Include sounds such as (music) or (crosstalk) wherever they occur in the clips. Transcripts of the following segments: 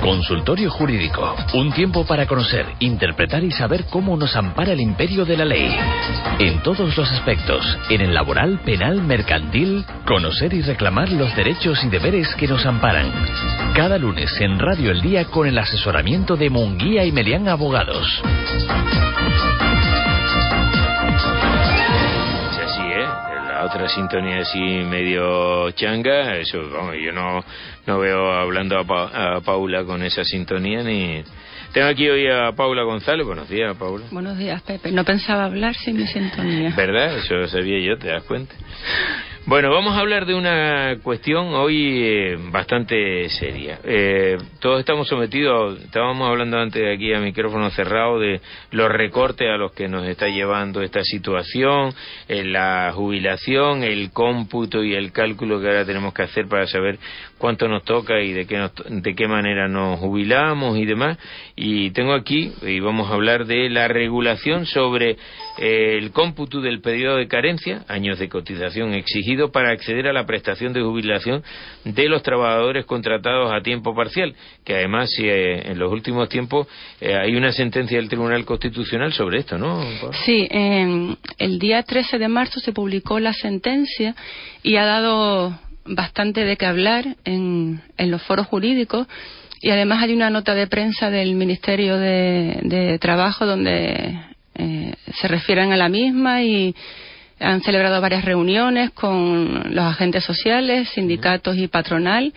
Consultorio Jurídico. Un tiempo para conocer, interpretar y saber cómo nos ampara el imperio de la ley. En todos los aspectos, en el laboral, penal, mercantil, conocer y reclamar los derechos y deberes que nos amparan. Cada lunes en Radio El Día con el asesoramiento de Munguía y Melián Abogados. Otra sintonía así medio changa, eso, vamos, yo no, no veo hablando a, Pa- a Paula con esa sintonía ni... Tengo aquí hoy a Paula González, buenos días Paula. Buenos días, Pepe. No pensaba hablar sin mi sintonía. ¿Verdad? Eso sabía yo, ¿te das cuenta? Bueno, vamos a hablar de una cuestión hoy eh, bastante seria. Eh, todos estamos sometidos, estábamos hablando antes de aquí a micrófono cerrado de los recortes a los que nos está llevando esta situación, eh, la jubilación, el cómputo y el cálculo que ahora tenemos que hacer para saber cuánto nos toca y de qué, nos- de qué manera nos jubilamos y demás. Y tengo aquí, y vamos a hablar de la regulación sobre eh, el cómputo del periodo de carencia, años de cotización exigido para acceder a la prestación de jubilación de los trabajadores contratados a tiempo parcial, que además eh, en los últimos tiempos eh, hay una sentencia del Tribunal Constitucional sobre esto, ¿no? Sí, el día 13 de marzo se publicó la sentencia y ha dado bastante de qué hablar en, en los foros jurídicos y además hay una nota de prensa del Ministerio de, de Trabajo donde eh, se refieren a la misma y han celebrado varias reuniones con los agentes sociales, sindicatos y patronal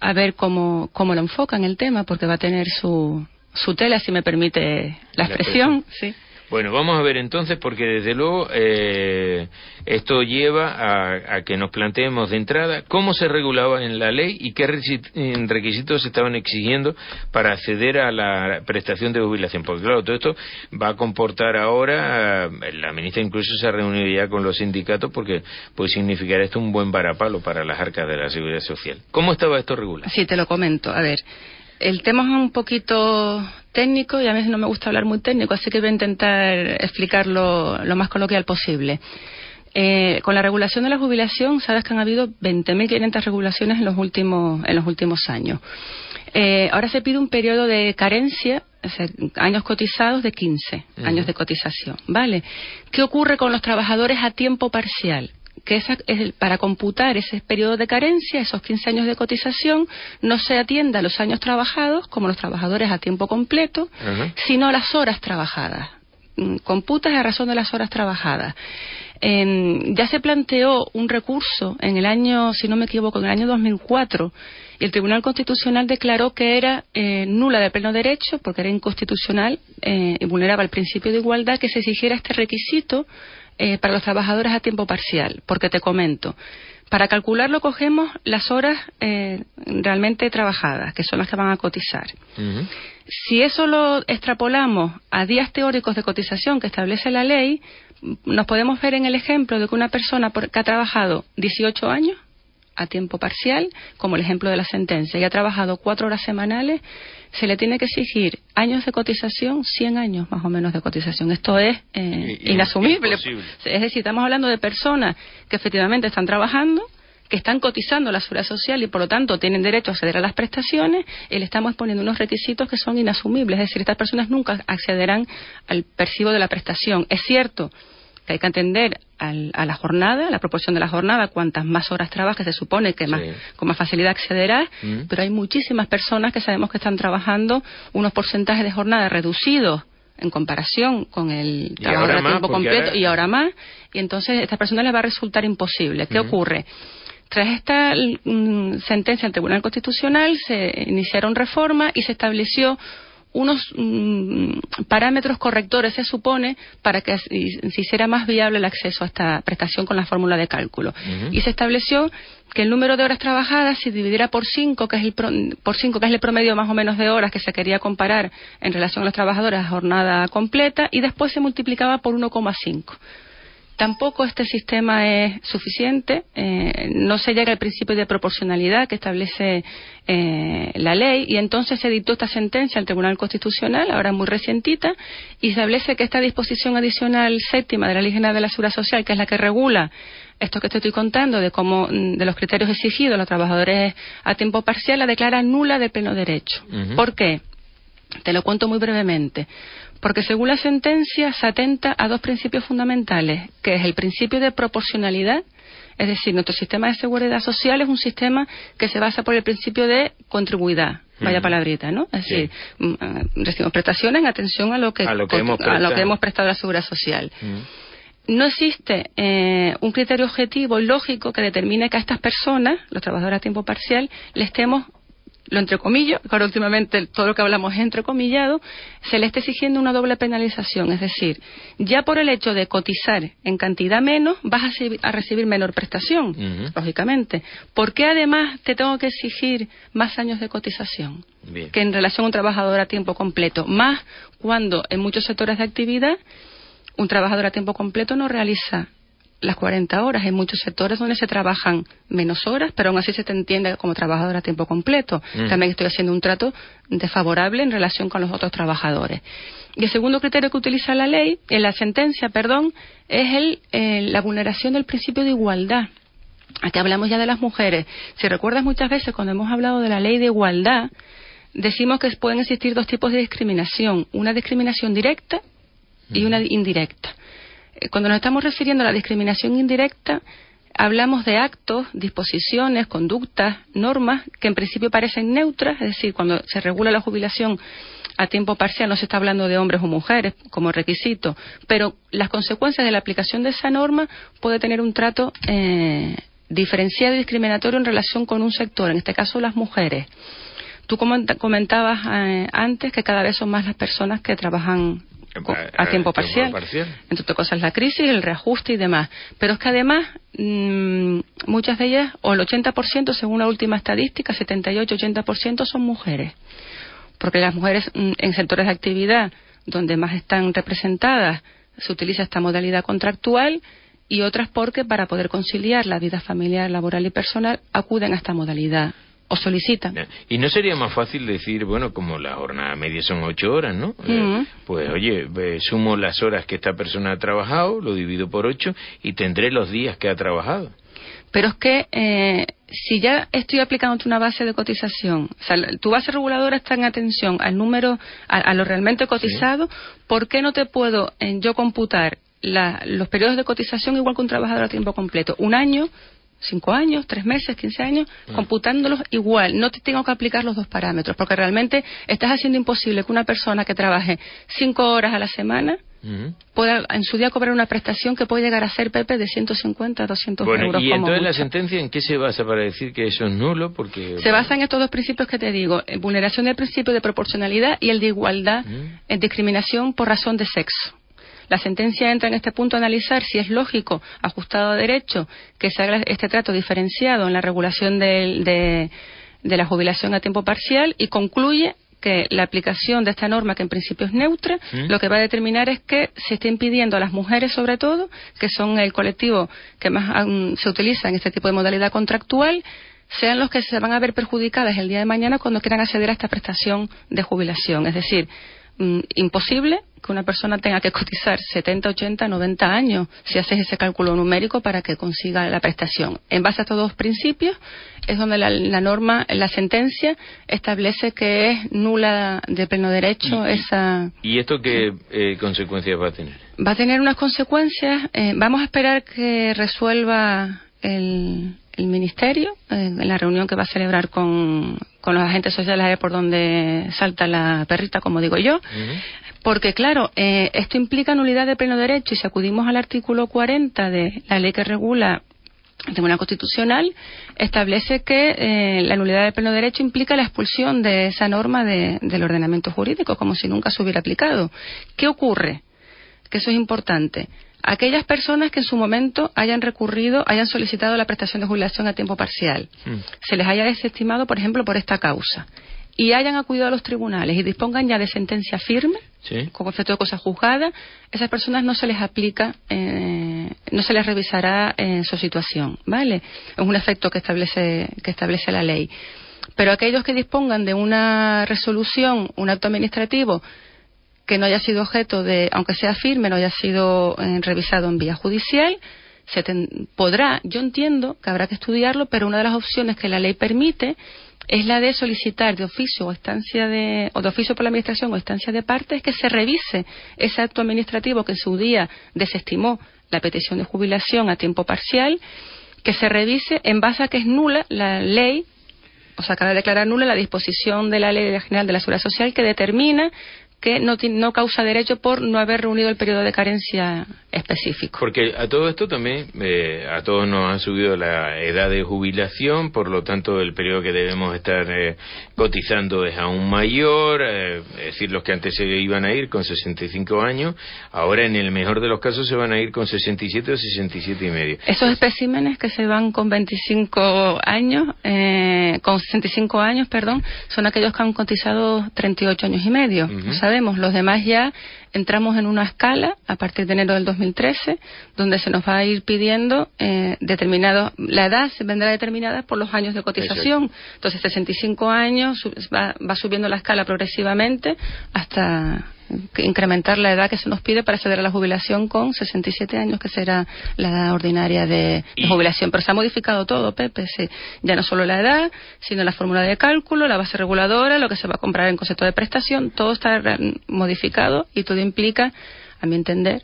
a ver cómo, cómo lo enfocan el tema porque va a tener su, su tela, si me permite la La expresión. Sí. Bueno, vamos a ver entonces, porque desde luego eh, esto lleva a, que nos planteemos de entrada cómo se regulaba en la ley y qué requisitos se estaban exigiendo para acceder a la prestación de jubilación. Porque claro, todo esto va a comportar ahora, eh, la ministra incluso se ya con los sindicatos porque puede significar esto un buen varapalo para las arcas de la seguridad social. ¿Cómo estaba esto regulado? Sí, te lo comento. A ver, el tema es un poquito técnico y a mí no me gusta hablar muy técnico, así que voy a intentar explicarlo lo más coloquial posible. Eh, con la regulación de la jubilación, sabes que han habido 20.500 regulaciones en los últimos, en los últimos años. Eh, ahora se pide un periodo de carencia, o sea, años cotizados de 15 Ujú. años de cotización, ¿vale? ¿Qué ocurre con los trabajadores a tiempo parcial? Que esa, es el- para computar ese periodo de carencia, esos 15 años de cotización, no se atienda a los años trabajados como los trabajadores a tiempo completo, sino a las horas trabajadas. Mm, Computas a razón de las horas trabajadas. En- ya se planteó un recurso en el año, si no me equivoco, en el año 2004 y el Tribunal Constitucional declaró que era eh, nula de pleno derecho porque era inconstitucional eh, y vulneraba el principio de igualdad que se exigiera este requisito eh, para los trabajadores a tiempo parcial. Porque te comento, para calcularlo cogemos las horas eh, realmente trabajadas, que son las que van a cotizar. Si eso lo extrapolamos a días teóricos de cotización que establece la ley, nos podemos ver en el ejemplo de que una persona por- que ha trabajado 18 años a tiempo parcial, como el ejemplo de la sentencia, y ha trabajado cuatro horas semanales, se le tiene que exigir años de cotización, 100 años más o menos de cotización. Esto es eh, inasumible. imposible. Es decir, estamos hablando de personas que efectivamente están trabajando, que están cotizando la seguridad social y por lo tanto tienen derecho a acceder a las prestaciones y le estamos poniendo unos requisitos que son inasumibles. Es decir, estas personas nunca accederán al percibo de la prestación. Es cierto que hay que atender al- a la jornada, a la proporción de la jornada, cuantas más horas trabajes se supone que más, con más facilidad accederás, Mm. pero hay muchísimas personas que sabemos que están trabajando unos porcentajes de jornada reducidos en comparación con el ahora a tiempo completo ahora- y ahora más, y entonces a estas personas les va a resultar imposible. ¿Qué ocurre? Tras esta mm, sentencia del Tribunal Constitucional se iniciaron reformas y se estableció unos mm, parámetros correctores, se supone, para que se hiciera más viable el acceso a esta prestación con la fórmula de cálculo. Y se estableció que el número de horas trabajadas se dividiera por cinco, que es el por cinco, que es el promedio más o menos de horas que se quería comparar en relación a los trabajadores a jornada completa, y después se multiplicaba por 1,5. Tampoco este sistema es suficiente, eh, no se llega al principio de proporcionalidad que establece eh, la ley y entonces se dictó esta sentencia al Tribunal Constitucional, ahora muy recientita, y establece que esta disposición adicional séptima de la Ley General de la Seguridad Social, que es la que regula esto que te estoy contando de cómo mm, de los criterios exigidos a los trabajadores a tiempo parcial, la declara nula de pleno derecho. ¿Por qué? Te lo cuento muy brevemente. Porque según la sentencia se atenta a dos principios fundamentales, que es el principio de proporcionalidad, es decir, nuestro sistema de seguridad social es un sistema que se basa por el principio de contribuidad, vaya palabrita, ¿no? Es decir, mm, ah, recibimos prestaciones en atención a lo que, hemos, prestado. a la seguridad social. no existe eh, un criterio objetivo lógico que determine que a estas personas, los trabajadores a tiempo parcial, le estemos lo entrecomillo, ahora últimamente todo lo que hablamos es entrecomillado, se le está exigiendo una doble penalización. Es decir, ya por el hecho de cotizar en cantidad menos, vas a, recibir menor prestación, lógicamente. ¿Por qué además te tengo que exigir más años de cotización? Que en relación a un trabajador a tiempo completo. Más cuando en muchos sectores de actividad un trabajador a tiempo completo no realiza las 40 horas. Hay muchos sectores donde se trabajan menos horas, pero aún así se te entiende como trabajador a tiempo completo. Mm. También estoy haciendo un trato desfavorable en relación con los otros trabajadores. Y el segundo criterio que utiliza la ley, en la sentencia, perdón, es el, la vulneración del principio de igualdad. Aquí hablamos ya de las mujeres. Si recuerdas muchas veces cuando hemos hablado de la ley de igualdad, decimos que pueden existir dos tipos de discriminación, una discriminación directa y una indirecta. Eh, cuando nos estamos refiriendo a la discriminación indirecta, hablamos de actos, disposiciones, conductas, normas que en principio parecen neutras, es decir, cuando se regula la jubilación a tiempo parcial no se está hablando de hombres o mujeres como requisito, pero las consecuencias de la aplicación de esa norma puede tener un trato eh, diferenciado y discriminatorio en relación con un sector, en este caso las mujeres. Tú comentabas eh, antes que cada vez son más las personas que trabajan a, tiempo, parcial. Entre otras cosas, la crisis, el reajuste y demás. Pero es que además, mm, muchas de ellas, o el 80%, según la última estadística, 78-80% son mujeres. Porque las mujeres mm, en sectores de actividad donde más están representadas se utiliza esta modalidad contractual y otras porque para poder conciliar la vida familiar, laboral y personal acuden a esta modalidad o solicitan. Y no sería más fácil decir, bueno, como la jornada media son ocho horas, ¿no? Eh, pues oye, sumo las horas que esta persona ha trabajado, lo divido por ocho y tendré los días que ha trabajado. Pero es que eh, si ya estoy aplicando una base de cotización, o sea, tu base reguladora está en atención al número, a, lo realmente cotizado, ¿por qué no te puedo yo computar los periodos de cotización igual que un trabajador a tiempo completo? Un año, cinco años, tres meses, quince años, mm. computándolos igual. No te tengo que aplicar los dos parámetros, porque realmente estás haciendo imposible que una persona que trabaje cinco horas a la semana pueda en su día cobrar una prestación que puede llegar a ser, Pepe, de 150 a 200 bueno, euros. ¿Y entonces la sentencia en qué se basa para decir que eso es nulo? Porque, se basa en estos dos principios que te digo, en vulneración del principio de proporcionalidad y el de igualdad en discriminación por razón de sexo. La sentencia entra en este punto a analizar si es lógico, ajustado a derecho, que se haga este trato diferenciado en la regulación de, la jubilación a tiempo parcial y concluye que la aplicación de esta norma, que en principio es neutra, ¿Mm? lo que va a determinar es que se esté impidiendo a las mujeres, sobre todo, que son el colectivo que más se utiliza en este tipo de modalidad contractual, sean los que se van a ver perjudicadas el día de mañana cuando quieran acceder a esta prestación de jubilación. Es decir, Mm, imposible que una persona tenga que cotizar 70, 80, 90 años si haces ese cálculo numérico para que consiga la prestación. En base a estos dos principios es donde la, norma, la sentencia, establece que es nula de pleno derecho esa. ¿Y esto qué eh, consecuencias va a tener? Va a tener unas consecuencias. Eh, vamos a esperar que resuelva el, el Ministerio eh, en la reunión que va a celebrar con, con los agentes sociales por donde salta la perrita, como digo yo. Porque, claro, eh, esto implica nulidad de pleno derecho y si acudimos al artículo 40 de la ley que regula el Tribunal Constitucional establece que eh, la nulidad del pleno derecho implica la expulsión de esa norma del ordenamiento jurídico, como si nunca se hubiera aplicado. ¿Qué ocurre? Que eso es importante. Aquellas personas que en su momento hayan recurrido, hayan solicitado la prestación de jubilación a tiempo parcial, mm. se les haya desestimado, por ejemplo, por esta causa, y hayan acudido a los tribunales y dispongan ya de sentencia firme, con efecto de cosa juzgada, esas personas no se les aplica, eh, no se les revisará en su situación, ¿vale? Es un efecto que establece, que establece la ley. Pero aquellos que dispongan de una resolución, un acto administrativo, que no haya sido objeto de, aunque sea firme, no haya sido eh, revisado en vía judicial, se podrá, yo entiendo que habrá que estudiarlo, pero una de las opciones que la ley permite es la de solicitar de oficio o estancia de, o de oficio por la administración o estancia de parte, es que se revise ese acto administrativo que en su día desestimó la petición de jubilación a tiempo parcial, que se revise en base a que es nula la ley, o sea, acaba de declarar nula la disposición de la Ley General de la Seguridad Social que determina que no, no causa derecho por no haber reunido el periodo de carencia específico. Porque a todo esto también, eh, a todos nos ha subido la edad de jubilación, por lo tanto el periodo que debemos estar eh, cotizando es aún mayor, eh, es decir, los que antes se iban a ir con 65 años, ahora en el mejor de los casos se van a ir con 67 o 67 y medio. Esos especímenes que se van con 25 años, con 65 años, perdón, son aquellos que han cotizado 38 años y medio, los demás ya entramos en una escala a partir de enero del 2013, donde se nos va a ir pidiendo eh, determinado, la edad se vendrá determinada por los años de cotización. Entonces, 65 años va, va subiendo la escala progresivamente hasta incrementar la edad que se nos pide para acceder a la jubilación con 67 años, que será la edad ordinaria de, jubilación. Pero se ha modificado todo, Pepe. Sí. Ya no solo la edad, sino la fórmula de cálculo, la base reguladora, lo que se va a comprar en concepto de prestación, todo está modificado y todo implica, a mi entender,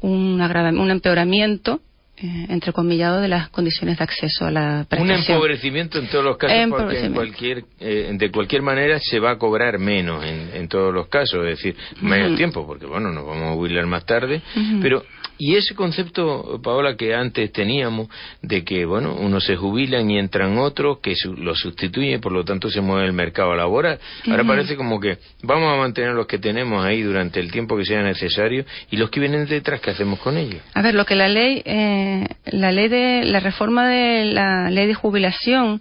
un, un empeoramiento eh, entrecomillado de las condiciones de acceso a la prestación. Un empobrecimiento en todos los casos, porque en cualquier, eh, de cualquier manera se va a cobrar menos en, en todos los casos, es decir, menos tiempo, porque bueno, nos vamos a jubilar más tarde, pero y ese concepto, Paola, que antes teníamos de que, bueno, unos se jubilan y entran otros que lo sustituyen, por lo tanto se mueve el mercado laboral. Ahora parece como que vamos a mantener los que tenemos ahí durante el tiempo que sea necesario y los que vienen detrás, ¿qué hacemos con ellos? A ver, lo que la ley, eh, la ley de la reforma de la ley de jubilación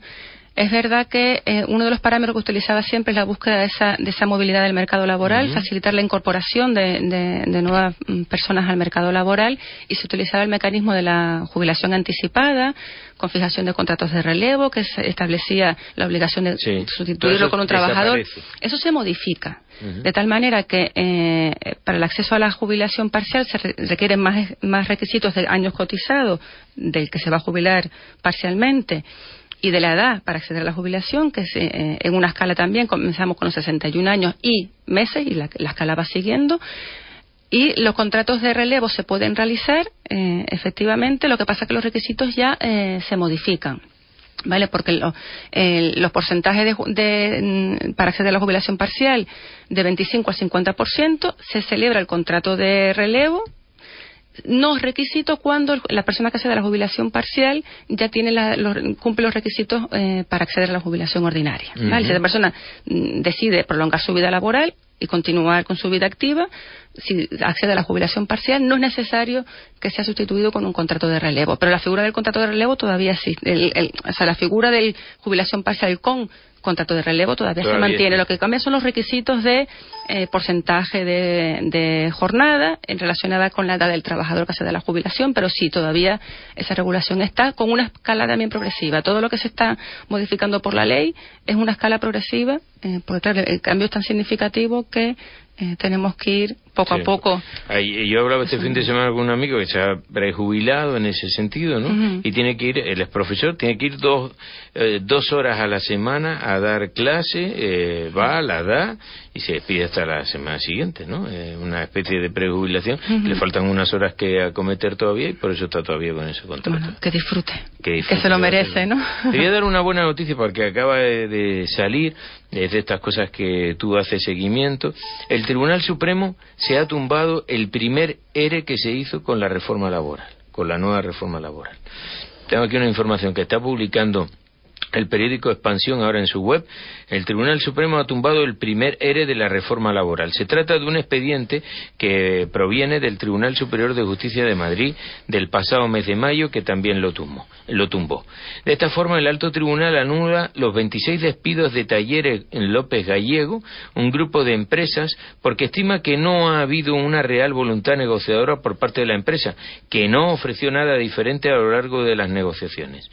es verdad que eh, uno de los parámetros que utilizaba siempre es la búsqueda de esa, de esa movilidad del mercado laboral, facilitar la incorporación de, nuevas mm, personas al mercado laboral y se utilizaba el mecanismo de la jubilación anticipada con fijación de contratos de relevo que establecía la obligación de sustituirlo con un trabajador. Eso se modifica. De tal manera que eh, para el acceso a la jubilación parcial se requieren más, más requisitos de años cotizados del que se va a jubilar parcialmente y de la edad para acceder a la jubilación, que es, eh, en una escala también comenzamos con los 61 años y meses, y la, escala va siguiendo. Y los contratos de relevo se pueden realizar, eh, efectivamente, lo que pasa es que los requisitos ya eh, se modifican. ¿Vale? Porque los porcentajes de, mm, para acceder a la jubilación parcial de 25 al 50% se celebra el contrato de relevo no es requisito cuando la persona que accede a la jubilación parcial ya tiene cumple los requisitos eh, para acceder a la jubilación ordinaria. Si la persona mm, decide prolongar su vida laboral y continuar con su vida activa, si accede a la jubilación parcial, no es necesario que sea sustituido con un contrato de relevo. Pero la figura del contrato de relevo todavía existe. o sea, la figura de jubilación parcial con contrato de relevo todavía, se mantiene. Lo que cambia son los requisitos de eh, porcentaje de, jornada en relacionada con la edad del trabajador que se da la jubilación, pero sí, todavía esa regulación está con una escala también progresiva. Todo lo que se está modificando por la ley es una escala progresiva, eh, porque claro, el cambio es tan significativo que eh, tenemos que ir poco a poco. yo hablaba este fin de semana con un amigo que se ha prejubilado en ese sentido, ¿no? Y tiene que ir, él es profesor, tiene que ir dos, eh, dos horas a la semana a dar clase, eh, va, la da y se despide hasta la semana siguiente, ¿no? una especie de prejubilación. Le faltan unas horas que acometer todavía y por eso está todavía con ese contrato. que disfrute. Que, se lo merece, ¿no? Te voy a dar (laughs) una buena noticia porque acaba de salir es de estas cosas que tú haces seguimiento. El Tribunal Supremo se ha tumbado el primer ERE que se hizo con la reforma laboral, con la nueva reforma laboral. tengo aquí una información que está publicando el periódico Expansión ahora en su web, el Tribunal Supremo ha tumbado el primer ERE de la reforma laboral. Se trata de un expediente que proviene del Tribunal Superior de Justicia de Madrid del pasado mes de mayo que también lo, lo tumbó. De esta forma, el alto tribunal anula los 26 despidos de talleres López Gallego, un grupo de empresas, porque estima que no ha habido una real voluntad negociadora por parte de la empresa, que no ofreció nada diferente a lo largo de las negociaciones.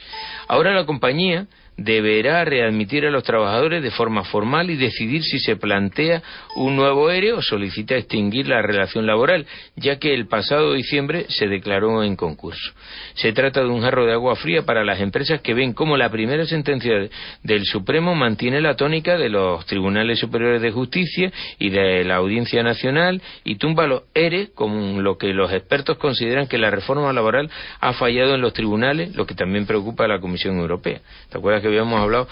Ahora la compañía deberá readmitir a los trabajadores de forma formal y decidir si se plantea un nuevo ERE o solicita extinguir la relación laboral, ya que el pasado diciembre se declaró en concurso. Se trata de un jarro de agua fría para las empresas que ven cómo la primera sentencia del Supremo mantiene la tónica de los tribunales superiores de justicia y de la Audiencia Nacional y tumba los ERE como lo que los expertos consideran que la reforma laboral ha fallado en los tribunales, lo que también preocupa a la Comisión Europea. ¿Te acuerdas que habíamos hablado,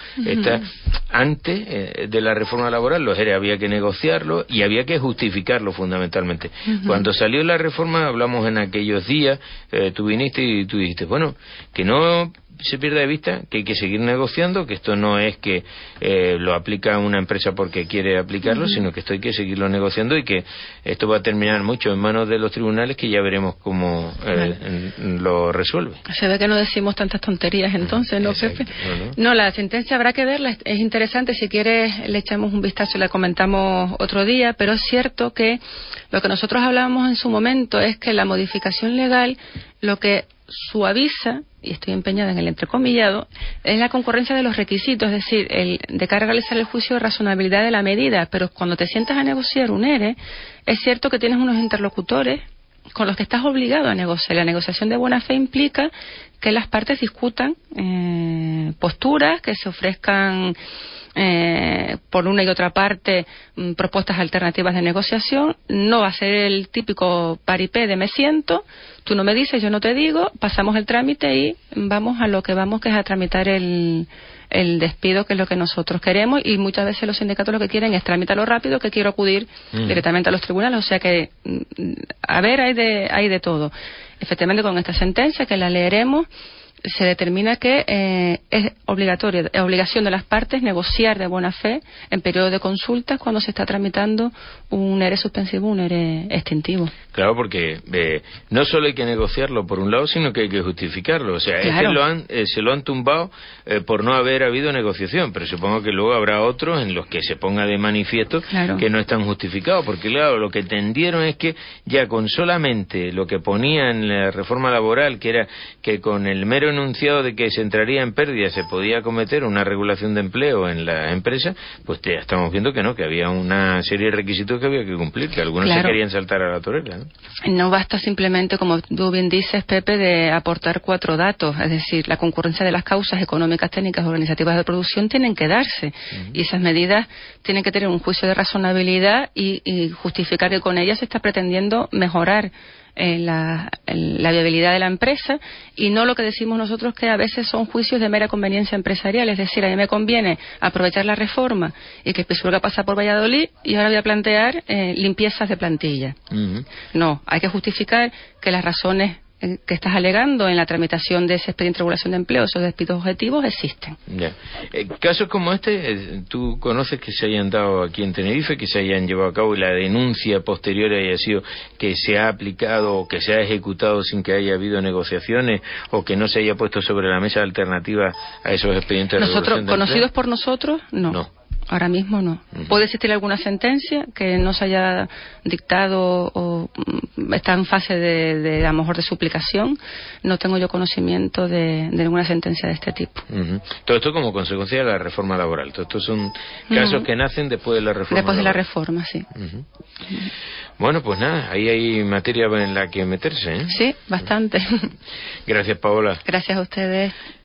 antes eh, de la reforma laboral, los ERE había que negociarlo y había que justificarlo fundamentalmente. Cuando salió la reforma, hablamos en aquellos días, eh, tú viniste y tú dijiste, bueno, que no se pierde de vista que hay que seguir negociando, que esto no es que eh, lo aplica una empresa porque quiere aplicarlo, sino que esto hay que seguirlo negociando y que esto va a terminar mucho en manos de los tribunales que ya veremos cómo eh, lo resuelve. Se ve que no decimos tantas tonterías entonces, ¿no, Pepe? No, la sentencia habrá que verla, es interesante, si quieres le echamos un vistazo y la comentamos otro día, pero es cierto que lo que nosotros hablábamos en su momento es que la modificación legal lo que suaviza, y estoy empeñada en el entrecomillado, es la concurrencia de los requisitos, es decir, el, de cara a realizar el juicio de razonabilidad de la medida, pero cuando te sientas a negociar un ERE, es cierto que tienes unos interlocutores con los que estás obligado a negociar. La negociación de buena fe implica que las partes discutan eh, posturas, que se ofrezcan eh, por una y otra parte mm, propuestas alternativas de negociación. No va a ser el típico paripé de me siento, tú no me dices, yo no te digo, pasamos el trámite y vamos a lo que vamos, que es a tramitar el, el despido, que es lo que nosotros queremos, y muchas veces los sindicatos lo que quieren es tramitarlo rápido, que quiero acudir directamente a los tribunales. O sea que, mm, a ver, hay de, hay de todo. Efectivamente, con esta sentencia, que la leeremos, se determina que eh, es obligatorio, es obligación de las partes negociar de buena fe en periodo de consultas cuando se está tramitando un ERE suspensivo, un ERE extintivo. Claro, porque eh, no solo hay que negociarlo por un lado, sino que hay que justificarlo. O sea, es que lo han, eh, se lo han tumbado por no haber habido negociación, pero supongo que luego habrá otros en los que se ponga de manifiesto que no están justificados, porque claro, lo que tendieron es que ya con solamente lo que ponía en la reforma laboral, que era que con el mero enunciado de que se entraría en pérdida, se podía cometer una regulación de empleo en la empresa, pues ya estamos viendo que no, que había una serie de requisitos que había que cumplir, que algunos se querían saltar a la torera. ¿no? basta simplemente, como tú bien dices, Pepe, de aportar cuatro datos, es decir, la concurrencia de las causas económicas, técnicas, organizativas de producción tienen que darse y esas medidas tienen que tener un juicio de razonabilidad y, y justificar que con ellas se está pretendiendo mejorar la, la, viabilidad de la empresa y no lo que decimos nosotros que a veces son juicios de mera conveniencia empresarial. Es decir, a mí me conviene aprovechar la reforma y que Pisuerga pasa por Valladolid y ahora voy a plantear eh, limpiezas de plantilla. No, hay que justificar que las razones que estás alegando en la tramitación de ese expediente de regulación de empleo, esos despidos objetivos, existen. Ya. Eh, casos como este, eh, tú conoces que se hayan dado aquí en Tenerife, que se hayan llevado a cabo y la denuncia posterior haya sido que se ha aplicado o que se ha ejecutado sin que haya habido negociaciones o que no se haya puesto sobre la mesa alternativa a esos expedientes de regulación de ¿Conocidos por nosotros? No. No. Ahora mismo no. ¿Puede existir alguna sentencia que no se haya dictado o mm, está en fase de, a lo mejor de suplicación? No tengo yo conocimiento de, ninguna sentencia de este tipo. Todo esto como consecuencia de la reforma laboral. Todo estos son casos que nacen después de la reforma. Después de la reforma, sí. Bueno, pues nada, ahí hay materia en la que meterse. ¿eh? Sí, bastante. Gracias, Paola. Gracias a ustedes.